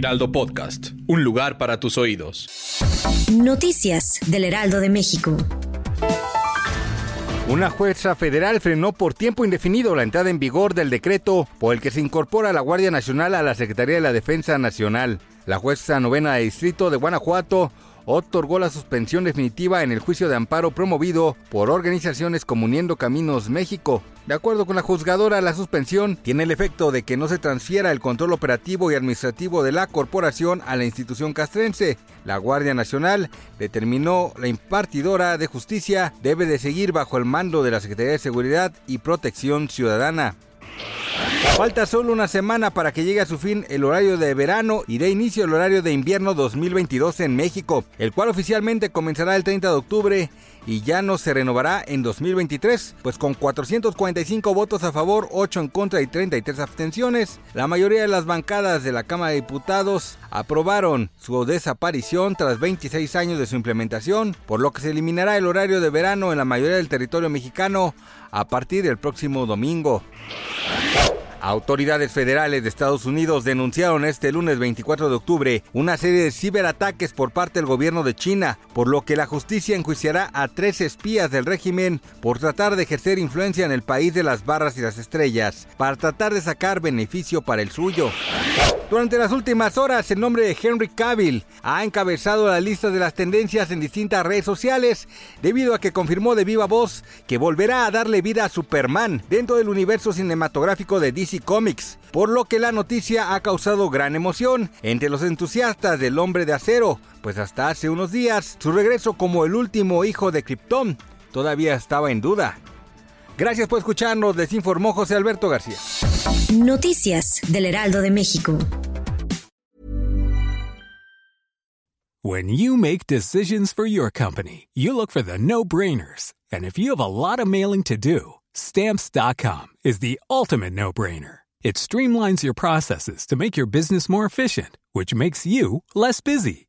Heraldo Podcast, un lugar para tus oídos. Noticias del Heraldo de México. Una jueza federal frenó por tiempo indefinido la entrada en vigor del decreto por el que se incorpora la Guardia Nacional a la Secretaría de la Defensa Nacional. La jueza novena de distrito de Guanajuato otorgó la suspensión definitiva en el juicio de amparo promovido por organizaciones como Uniendo Caminos México. De acuerdo con la juzgadora, la suspensión tiene el efecto de que no se transfiera el control operativo y administrativo de la corporación a la institución castrense. La Guardia Nacional determinó la impartidora de justicia debe de seguir bajo el mando de la Secretaría de Seguridad y Protección Ciudadana. Falta solo una semana para que llegue a su fin el horario de verano y dé inicio el horario de invierno 2022 en México, el cual oficialmente comenzará el 30 de octubre y ya no se renovará en 2023, pues con 445 votos a favor, 8 en contra y 33 abstenciones, la mayoría de las bancadas de la Cámara de Diputados aprobaron su desaparición tras 26 años de su implementación, por lo que se eliminará el horario de verano en la mayoría del territorio mexicano a partir del próximo domingo. Autoridades federales de Estados Unidos denunciaron este lunes 24 de octubre una serie de ciberataques por parte del gobierno de China, por lo que la justicia enjuiciará a tres espías del régimen por tratar de ejercer influencia en el país de las barras y las estrellas, para tratar de sacar beneficio para el suyo. Durante las últimas horas, el nombre de Henry Cavill ha encabezado la lista de las tendencias en distintas redes sociales, debido a que confirmó de viva voz que volverá a darle vida a Superman dentro del universo cinematográfico de DC Comics, por lo que la noticia ha causado gran emoción entre los entusiastas del hombre de acero, pues hasta hace unos días su regreso como el último hijo de Krypton todavía estaba en duda. Gracias por escucharnos, les informó José Alberto García. Noticias del Heraldo de México. When you make decisions for your company, you look for the no-brainers. And if you have a lot of mailing to do, stamps.com is the ultimate no-brainer. It streamlines your processes to make your business more efficient, which makes you less busy.